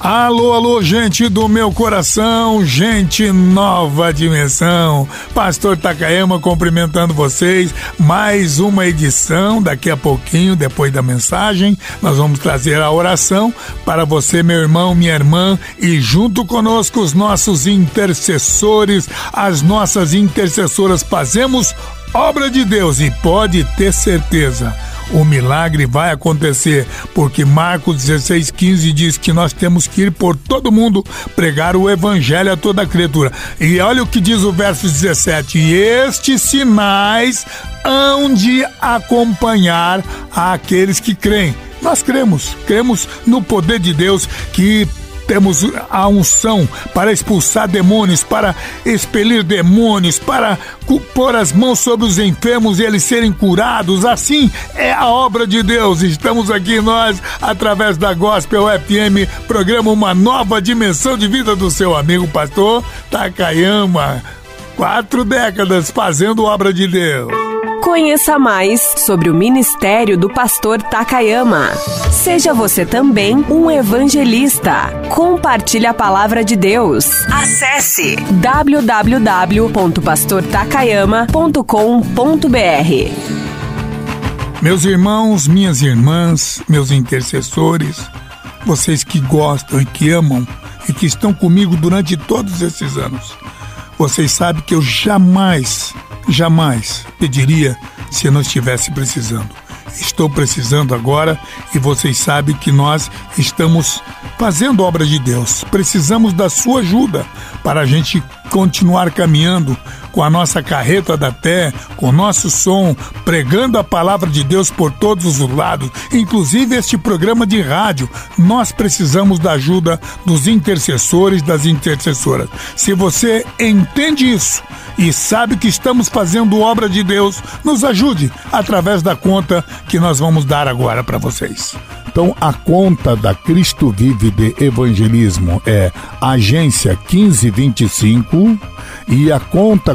Alô, alô, gente do meu coração, gente nova dimensão. Pastor Takayama cumprimentando vocês. Mais uma edição. Daqui a pouquinho, depois da mensagem, nós vamos trazer a oração para você, meu irmão, minha irmã, e junto conosco os nossos intercessores, as nossas intercessoras. Fazemos obra de Deus e pode ter certeza o milagre vai acontecer, porque Marcos 16,15 diz que nós temos que ir por todo mundo pregar o evangelho a toda criatura. E olha o que diz o verso 17: E estes sinais hão de acompanhar aqueles que creem. Nós cremos, cremos no poder de Deus que temos a unção para expulsar demônios, para expelir demônios, para pôr as mãos sobre os enfermos e eles serem curados. Assim é a obra de Deus. Estamos aqui nós, através da Gospel FM, programa Uma Nova Dimensão de Vida do seu amigo pastor Takayama. Quatro décadas fazendo obra de Deus. Conheça mais sobre o ministério do pastor Takayama. Seja você também um evangelista. Compartilhe a palavra de Deus. Acesse www.pastortakayama.com.br. Meus irmãos, minhas irmãs, meus intercessores, vocês que gostam e que amam e que estão comigo durante todos esses anos. Vocês sabem que eu jamais Jamais pediria se não estivesse precisando. Estou precisando agora e vocês sabem que nós estamos fazendo obra de Deus. Precisamos da sua ajuda para a gente continuar caminhando com a nossa carreta da pé, com o nosso som, pregando a palavra de Deus por todos os lados, inclusive este programa de rádio. Nós precisamos da ajuda dos intercessores, das intercessoras. Se você entende isso e sabe que estamos fazendo obra de Deus, nos ajude através da conta que nós vamos dar agora para vocês. Então, a conta da Cristo Vive de Evangelismo é agência 1525 e a conta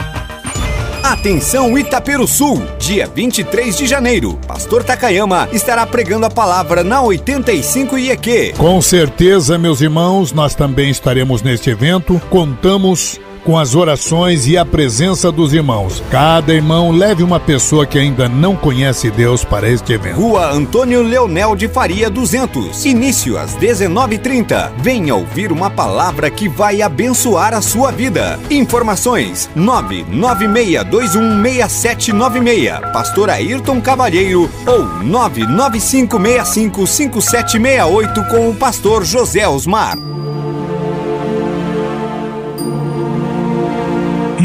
Atenção Itaperuçu, dia 23 de janeiro. Pastor Takayama estará pregando a palavra na 85 IEQ. Com certeza, meus irmãos, nós também estaremos neste evento. Contamos com as orações e a presença dos irmãos. Cada irmão leve uma pessoa que ainda não conhece Deus para este evento. Rua Antônio Leonel de Faria 200. Início às 19:30. Venha ouvir uma palavra que vai abençoar a sua vida. Informações: 996216796. Pastor Ayrton Cavalheiro ou 995655768 com o pastor José Osmar.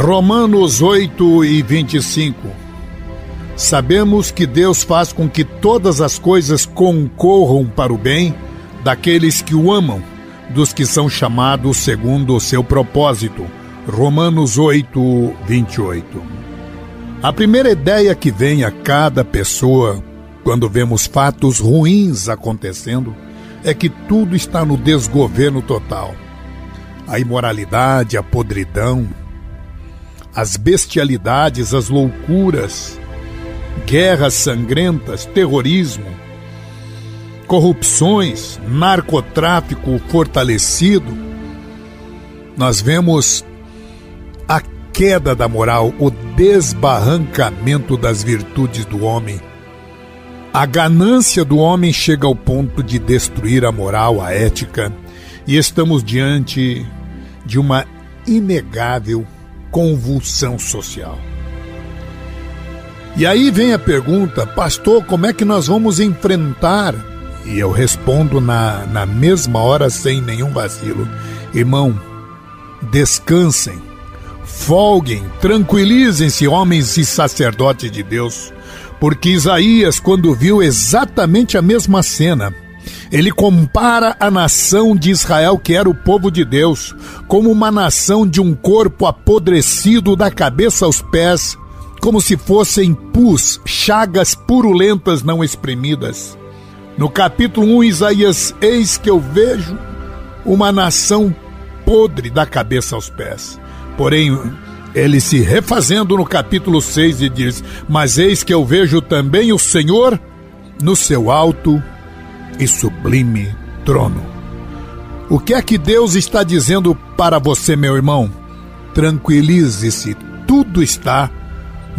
Romanos 8 e 25 Sabemos que Deus faz com que todas as coisas concorram para o bem daqueles que o amam, dos que são chamados segundo o seu propósito. Romanos 8, 28. A primeira ideia que vem a cada pessoa quando vemos fatos ruins acontecendo é que tudo está no desgoverno total. A imoralidade, a podridão, as bestialidades, as loucuras, guerras sangrentas, terrorismo, corrupções, narcotráfico fortalecido, nós vemos a queda da moral, o desbarrancamento das virtudes do homem. A ganância do homem chega ao ponto de destruir a moral, a ética, e estamos diante de uma inegável convulsão social. E aí vem a pergunta, pastor, como é que nós vamos enfrentar? E eu respondo na, na mesma hora, sem nenhum vacilo: irmão, descansem, folguem, tranquilizem-se, homens e sacerdotes de Deus, porque Isaías, quando viu exatamente a mesma cena, ele compara a nação de Israel, que era o povo de Deus, como uma nação de um corpo apodrecido da cabeça aos pés, como se fossem pus, chagas purulentas não exprimidas. No capítulo 1, Isaías, eis que eu vejo uma nação podre da cabeça aos pés. Porém, ele se refazendo no capítulo 6 e diz: Mas eis que eu vejo também o Senhor no seu alto e sublime trono. O que é que Deus está dizendo para você, meu irmão? Tranquilize-se, tudo está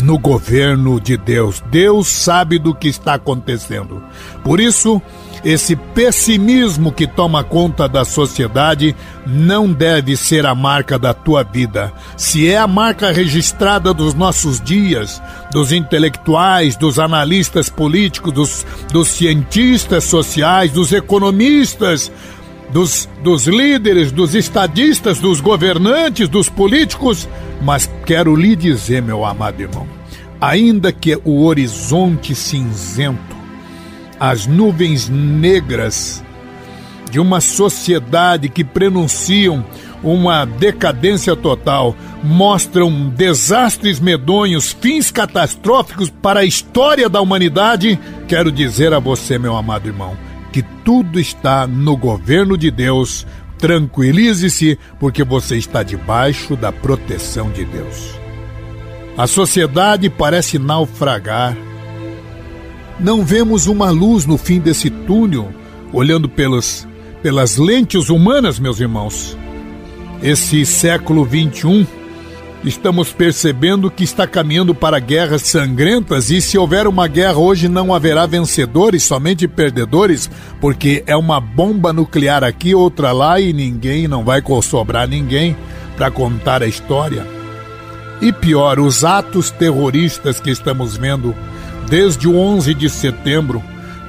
no governo de Deus. Deus sabe do que está acontecendo. Por isso, esse pessimismo que toma conta da sociedade não deve ser a marca da tua vida. Se é a marca registrada dos nossos dias, dos intelectuais, dos analistas políticos, dos, dos cientistas sociais, dos economistas, dos, dos líderes, dos estadistas, dos governantes, dos políticos, mas quero lhe dizer, meu amado irmão, ainda que o horizonte cinzento as nuvens negras de uma sociedade que prenunciam uma decadência total, mostram desastres medonhos, fins catastróficos para a história da humanidade, quero dizer a você, meu amado irmão, que tudo está no governo de Deus. Tranquilize-se, porque você está debaixo da proteção de Deus. A sociedade parece naufragar não vemos uma luz no fim desse túnel, olhando pelos, pelas lentes humanas, meus irmãos. Esse século 21, estamos percebendo que está caminhando para guerras sangrentas e se houver uma guerra hoje não haverá vencedores, somente perdedores, porque é uma bomba nuclear aqui, outra lá e ninguém, não vai sobrar ninguém para contar a história. E pior, os atos terroristas que estamos vendo desde o 11 de setembro,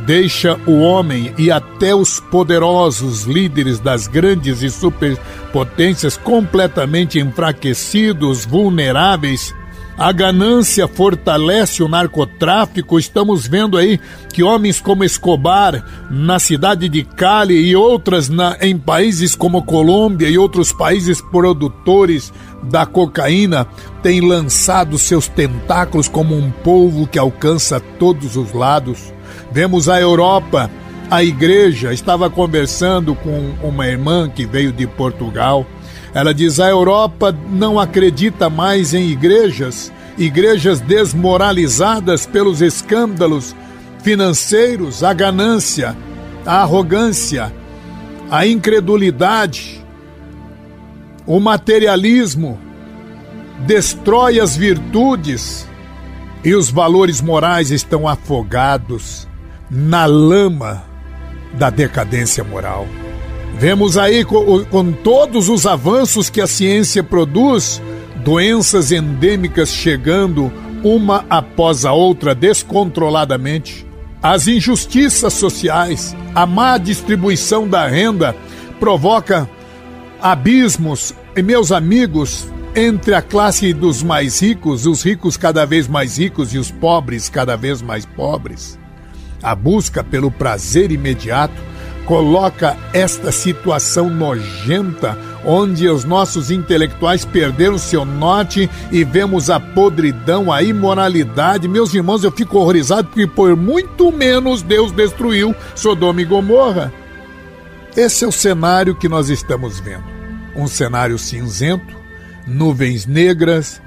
deixa o homem e até os poderosos líderes das grandes e superpotências completamente enfraquecidos, vulneráveis. A ganância fortalece o narcotráfico. Estamos vendo aí que homens como Escobar, na cidade de Cali e outras na, em países como Colômbia e outros países produtores da cocaína tem lançado seus tentáculos como um polvo que alcança todos os lados. Vemos a Europa, a igreja, estava conversando com uma irmã que veio de Portugal. Ela diz: a Europa não acredita mais em igrejas, igrejas desmoralizadas pelos escândalos financeiros, a ganância, a arrogância, a incredulidade o materialismo destrói as virtudes e os valores morais estão afogados. na lama da decadência moral. Vemos aí com, com todos os avanços que a ciência produz, doenças endêmicas chegando uma após a outra descontroladamente, as injustiças sociais, a má distribuição da renda provoca abismos, e meus amigos, entre a classe dos mais ricos, os ricos cada vez mais ricos e os pobres cada vez mais pobres. A busca pelo prazer imediato coloca esta situação nojenta onde os nossos intelectuais perderam seu norte e vemos a podridão, a imoralidade. Meus irmãos, eu fico horrorizado porque por muito menos Deus destruiu Sodoma e Gomorra. Esse é o cenário que nós estamos vendo. Um cenário cinzento, nuvens negras,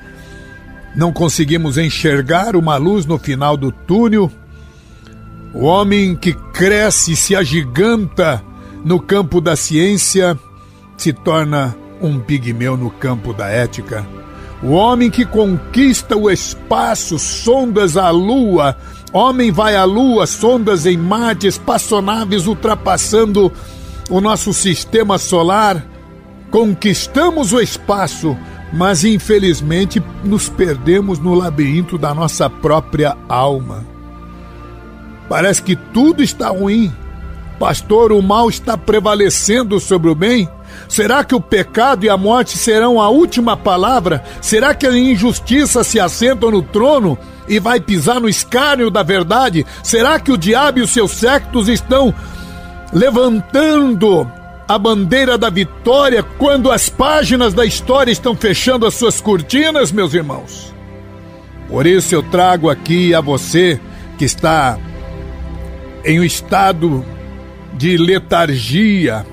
não conseguimos enxergar uma luz no final do túnel o homem que cresce e se agiganta no campo da ciência se torna um pigmeu no campo da ética. O homem que conquista o espaço, sondas a lua, homem vai à lua, sondas em Marte, espaçonaves ultrapassando o nosso sistema solar, conquistamos o espaço, mas infelizmente nos perdemos no labirinto da nossa própria alma. Parece que tudo está ruim. Pastor, o mal está prevalecendo sobre o bem? Será que o pecado e a morte serão a última palavra? Será que a injustiça se assenta no trono e vai pisar no escárnio da verdade? Será que o diabo e os seus sectos estão levantando a bandeira da vitória quando as páginas da história estão fechando as suas cortinas, meus irmãos? Por isso eu trago aqui a você que está em um estado de letargia,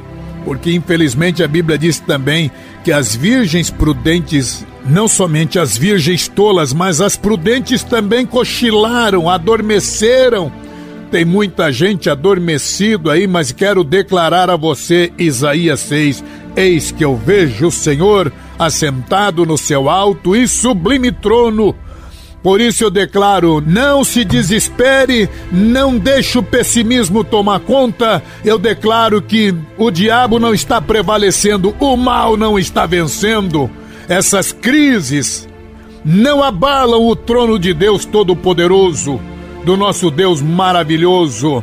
porque infelizmente a Bíblia diz também que as virgens prudentes, não somente as virgens tolas, mas as prudentes também cochilaram, adormeceram. Tem muita gente adormecido aí, mas quero declarar a você, Isaías 6, Eis que eu vejo o Senhor assentado no seu alto e sublime trono por isso eu declaro: não se desespere, não deixe o pessimismo tomar conta. Eu declaro que o diabo não está prevalecendo, o mal não está vencendo. Essas crises não abalam o trono de Deus Todo-Poderoso, do nosso Deus maravilhoso.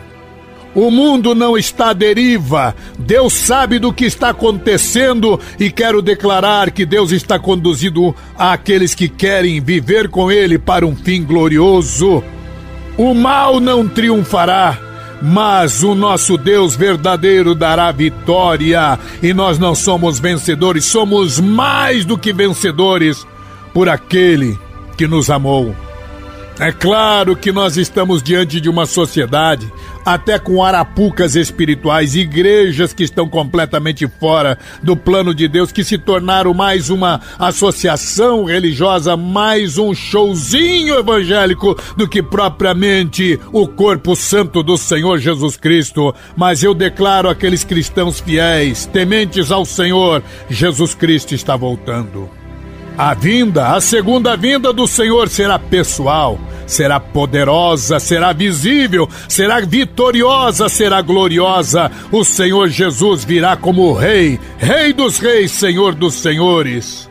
O mundo não está à deriva. Deus sabe do que está acontecendo e quero declarar que Deus está conduzindo aqueles que querem viver com Ele para um fim glorioso. O mal não triunfará, mas o nosso Deus verdadeiro dará vitória. E nós não somos vencedores, somos mais do que vencedores por aquele que nos amou. É claro que nós estamos diante de uma sociedade, até com arapucas espirituais, igrejas que estão completamente fora do plano de Deus, que se tornaram mais uma associação religiosa, mais um showzinho evangélico do que propriamente o corpo santo do Senhor Jesus Cristo. Mas eu declaro aqueles cristãos fiéis, tementes ao Senhor, Jesus Cristo está voltando. A vinda, a segunda vinda do Senhor será pessoal, será poderosa, será visível, será vitoriosa, será gloriosa. O Senhor Jesus virá como Rei, Rei dos Reis, Senhor dos Senhores.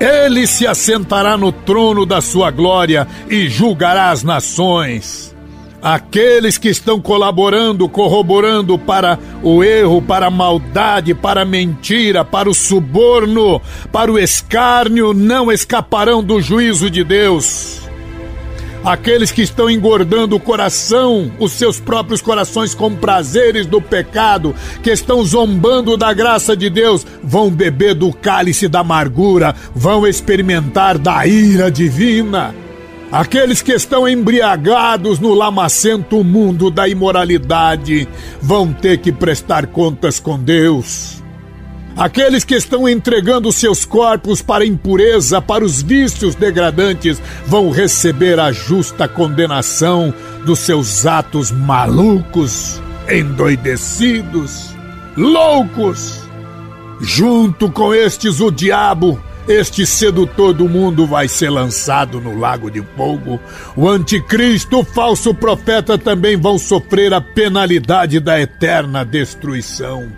Ele se assentará no trono da sua glória e julgará as nações. Aqueles que estão colaborando, corroborando para o erro, para a maldade, para a mentira, para o suborno, para o escárnio, não escaparão do juízo de Deus. Aqueles que estão engordando o coração, os seus próprios corações com prazeres do pecado, que estão zombando da graça de Deus, vão beber do cálice da amargura, vão experimentar da ira divina. Aqueles que estão embriagados no lamacento mundo da imoralidade vão ter que prestar contas com Deus. Aqueles que estão entregando seus corpos para a impureza, para os vícios degradantes, vão receber a justa condenação dos seus atos malucos, endoidecidos, loucos. Junto com estes, o diabo este sedutor do mundo vai ser lançado no lago de fogo. O anticristo, o falso profeta também vão sofrer a penalidade da eterna destruição.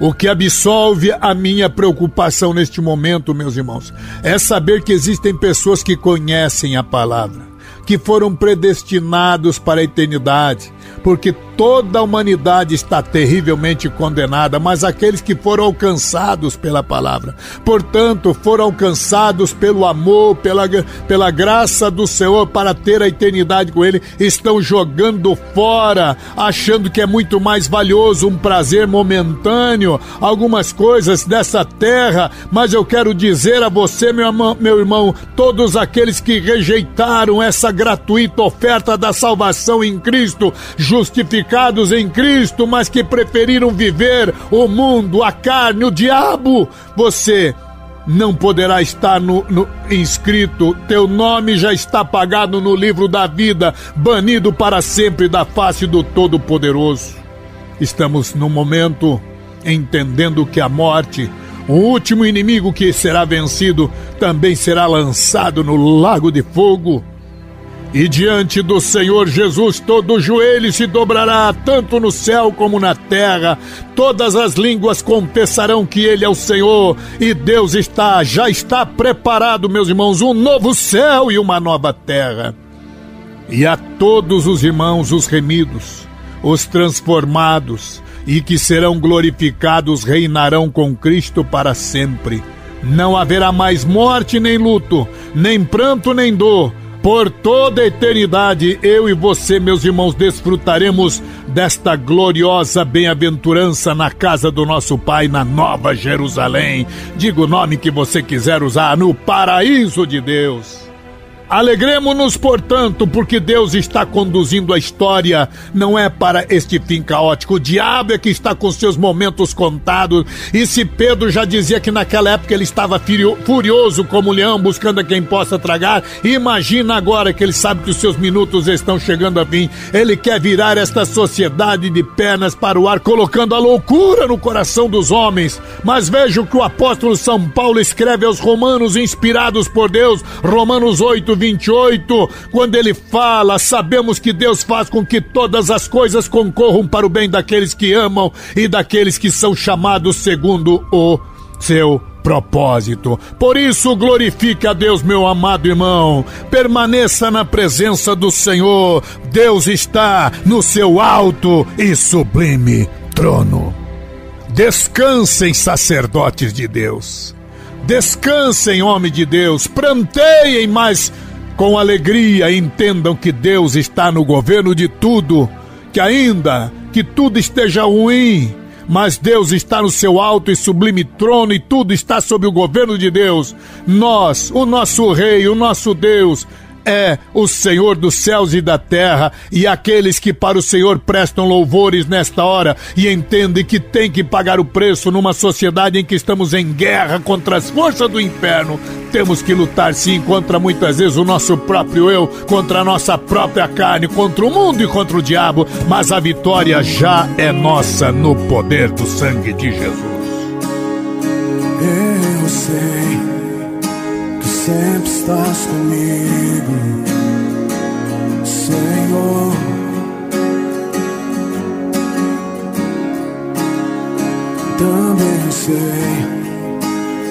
O que absolve a minha preocupação neste momento, meus irmãos, é saber que existem pessoas que conhecem a palavra, que foram predestinados para a eternidade, porque toda a humanidade está terrivelmente condenada, mas aqueles que foram alcançados pela palavra, portanto, foram alcançados pelo amor, pela, pela graça do Senhor para ter a eternidade com Ele, estão jogando fora, achando que é muito mais valioso um prazer momentâneo, algumas coisas dessa terra, mas eu quero dizer a você, meu irmão, meu irmão todos aqueles que rejeitaram essa gratuita oferta da salvação em Cristo, justificados em Cristo, mas que preferiram viver o mundo, a carne, o diabo. Você não poderá estar no, no, inscrito, teu nome já está apagado no livro da vida, banido para sempre da face do Todo-Poderoso. Estamos no momento entendendo que a morte, o último inimigo que será vencido, também será lançado no lago de fogo. E diante do Senhor Jesus todo joelho se dobrará, tanto no céu como na terra. Todas as línguas confessarão que Ele é o Senhor. E Deus está, já está preparado, meus irmãos, um novo céu e uma nova terra. E a todos os irmãos, os remidos, os transformados e que serão glorificados, reinarão com Cristo para sempre. Não haverá mais morte nem luto, nem pranto nem dor por toda a eternidade, eu e você, meus irmãos, desfrutaremos desta gloriosa bem-aventurança na casa do nosso Pai, na Nova Jerusalém. Diga o nome que você quiser usar, no paraíso de Deus. Alegremos-nos, portanto, porque Deus está conduzindo a história, não é para este fim caótico. O diabo é que está com seus momentos contados. E se Pedro já dizia que naquela época ele estava furioso como leão, buscando a quem possa tragar, imagina agora que ele sabe que os seus minutos estão chegando a fim. Ele quer virar esta sociedade de pernas para o ar, colocando a loucura no coração dos homens. Mas veja o que o apóstolo São Paulo escreve aos romanos, inspirados por Deus, Romanos 8, 28, quando ele fala: Sabemos que Deus faz com que todas as coisas concorram para o bem daqueles que amam e daqueles que são chamados segundo o seu propósito. Por isso, glorifique a Deus, meu amado irmão. Permaneça na presença do Senhor. Deus está no seu alto e sublime trono. Descansem, sacerdotes de Deus. Descansem, homem de Deus. Planteiem mais com alegria entendam que Deus está no governo de tudo, que ainda que tudo esteja ruim, mas Deus está no seu alto e sublime trono e tudo está sob o governo de Deus. Nós, o nosso Rei, o nosso Deus, é o Senhor dos céus e da terra, e aqueles que para o Senhor prestam louvores nesta hora e entendem que tem que pagar o preço numa sociedade em que estamos em guerra contra as forças do inferno. Temos que lutar sim contra muitas vezes o nosso próprio eu, contra a nossa própria carne, contra o mundo e contra o diabo, mas a vitória já é nossa no poder do sangue de Jesus. Eu sei sempre estás comigo, Senhor. Também sei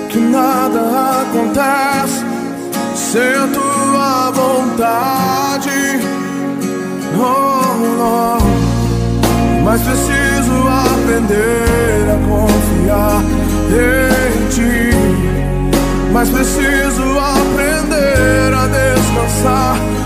que nada acontece sem tua vontade. Oh, oh. Mas preciso aprender a confiar em ti mas preciso aprender a descansar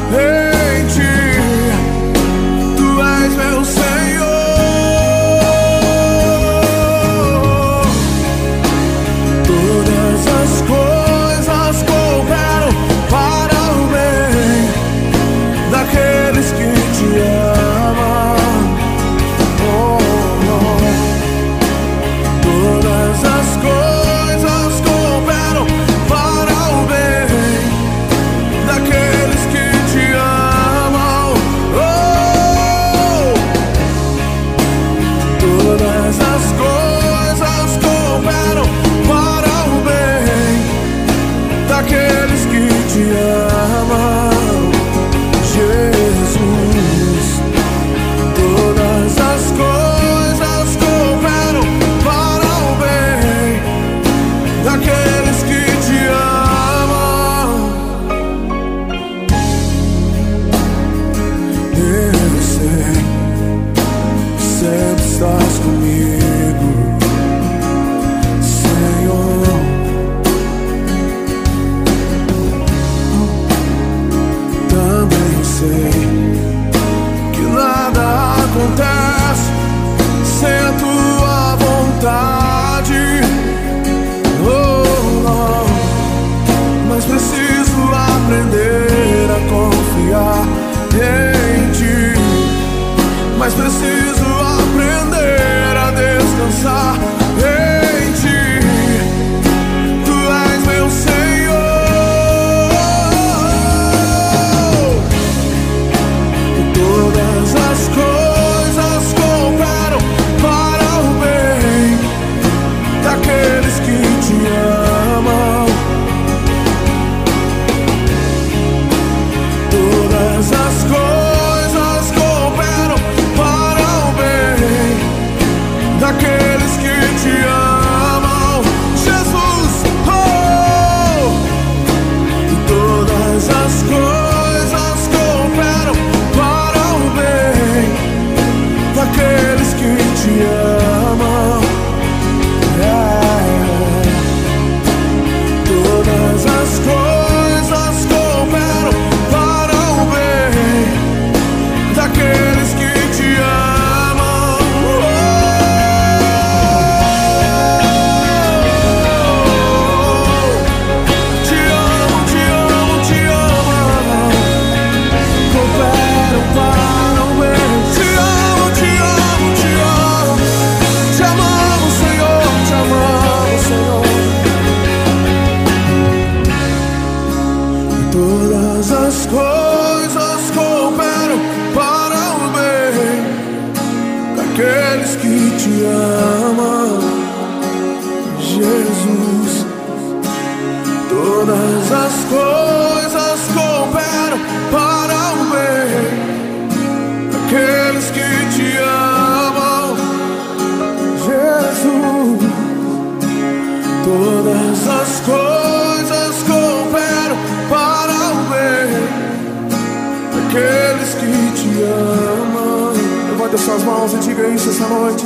diga essa noite.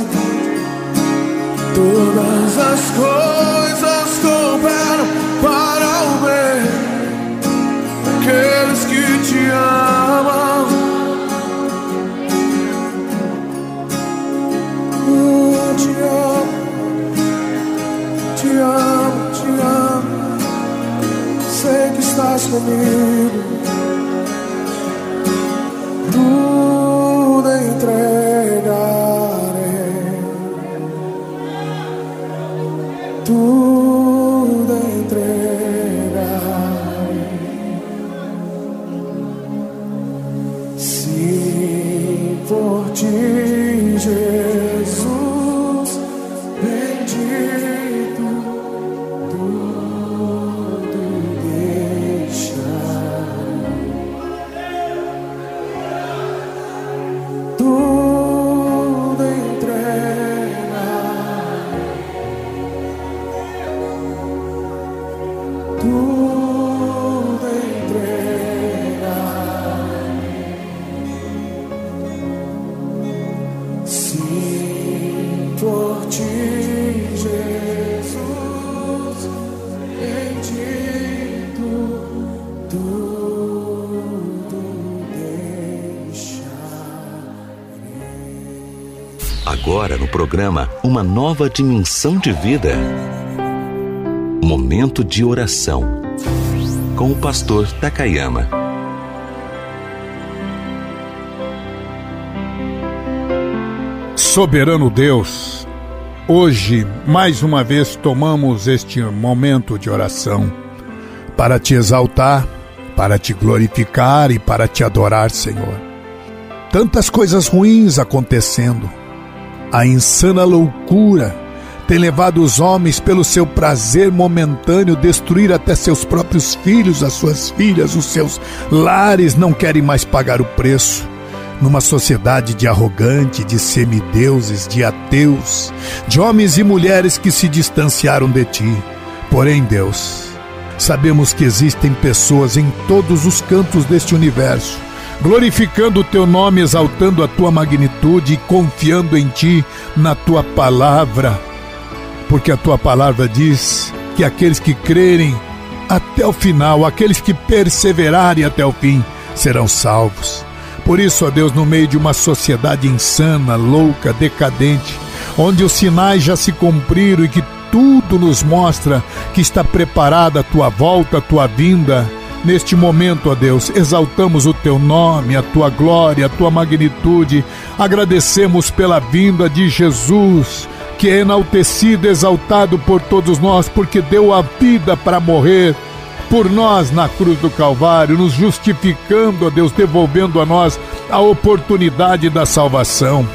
Todas as coisas cooperam para o bem daqueles que te amam. Eu te amo. Te amo, te amo. Sei que estás comigo. Agora no programa Uma Nova Dimensão de Vida. Momento de oração. Com o pastor Takayama. Soberano Deus, hoje mais uma vez tomamos este momento de oração para te exaltar, para te glorificar e para te adorar, Senhor. Tantas coisas ruins acontecendo, a insana loucura tem levado os homens pelo seu prazer momentâneo destruir até seus próprios filhos, as suas filhas, os seus lares não querem mais pagar o preço numa sociedade de arrogante, de semideuses, de ateus, de homens e mulheres que se distanciaram de ti. Porém, Deus, sabemos que existem pessoas em todos os cantos deste universo, glorificando o teu nome, exaltando a tua magnitude e confiando em ti, na tua palavra. Porque a tua palavra diz que aqueles que crerem até o final, aqueles que perseverarem até o fim, serão salvos. Por isso, ó Deus, no meio de uma sociedade insana, louca, decadente, onde os sinais já se cumpriram e que tudo nos mostra que está preparada a tua volta, a tua vinda, Neste momento, ó Deus, exaltamos o teu nome, a tua glória, a tua magnitude. Agradecemos pela vinda de Jesus, que é enaltecido, exaltado por todos nós, porque deu a vida para morrer por nós na cruz do Calvário, nos justificando, ó Deus, devolvendo a nós a oportunidade da salvação.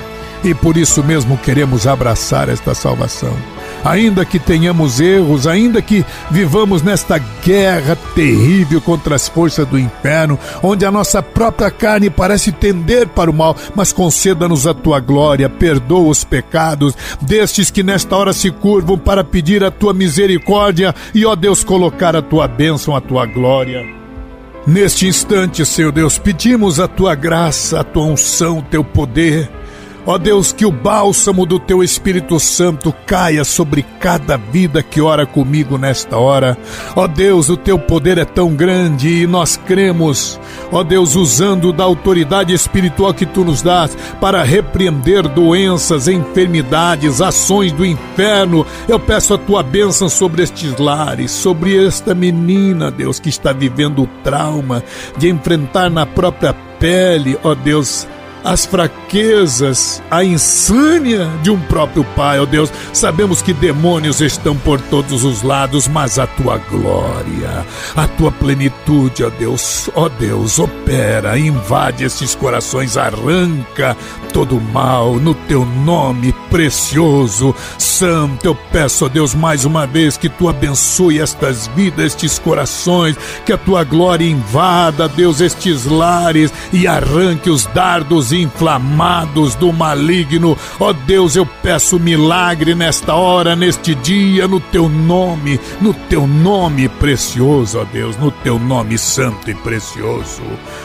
E por isso mesmo queremos abraçar esta salvação ainda que tenhamos erros, ainda que vivamos nesta guerra terrível contra as forças do inferno, onde a nossa própria carne parece tender para o mal, mas conceda-nos a tua glória, perdoa os pecados destes que nesta hora se curvam para pedir a tua misericórdia e, ó Deus, colocar a tua bênção, a tua glória. Neste instante, Senhor Deus, pedimos a tua graça, a tua unção, o teu poder Ó Deus, que o bálsamo do teu Espírito Santo caia sobre cada vida que ora comigo nesta hora. Ó Deus, o teu poder é tão grande e nós cremos, ó Deus, usando da autoridade espiritual que tu nos dás para repreender doenças, enfermidades, ações do inferno. Eu peço a tua bênção sobre estes lares, sobre esta menina, Deus, que está vivendo o trauma de enfrentar na própria pele, ó Deus, as fraquezas, a insânia de um próprio pai, ó Deus. Sabemos que demônios estão por todos os lados, mas a tua glória, a tua plenitude, ó Deus, ó Deus, opera, invade esses corações, arranca todo o mal no teu nome precioso, santo. Eu peço, ó Deus, mais uma vez que tu abençoe estas vidas, estes corações, que a tua glória invada, Deus, estes lares e arranque os dardos inflamados do maligno. Ó Deus, eu peço milagre nesta hora, neste dia, no teu nome, no teu nome precioso, ó Deus, no teu nome santo e precioso.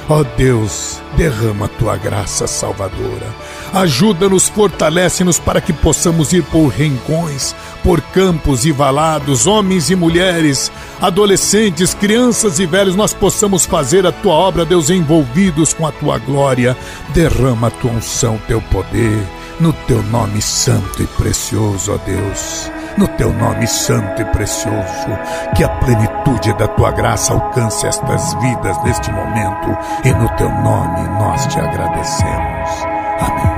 Ó Deus, derrama a tua graça salvadora. Ajuda-nos, fortalece-nos para que possamos ir por rincões, por campos e valados, homens e mulheres, adolescentes, crianças e velhos, nós possamos fazer a tua obra, Deus, envolvidos com a tua glória. Derrama a tua unção, teu poder, no teu nome santo e precioso, ó Deus. No teu nome santo e precioso, que a plenitude da tua graça alcance estas vidas neste momento, e no teu nome nós te agradecemos. Amém.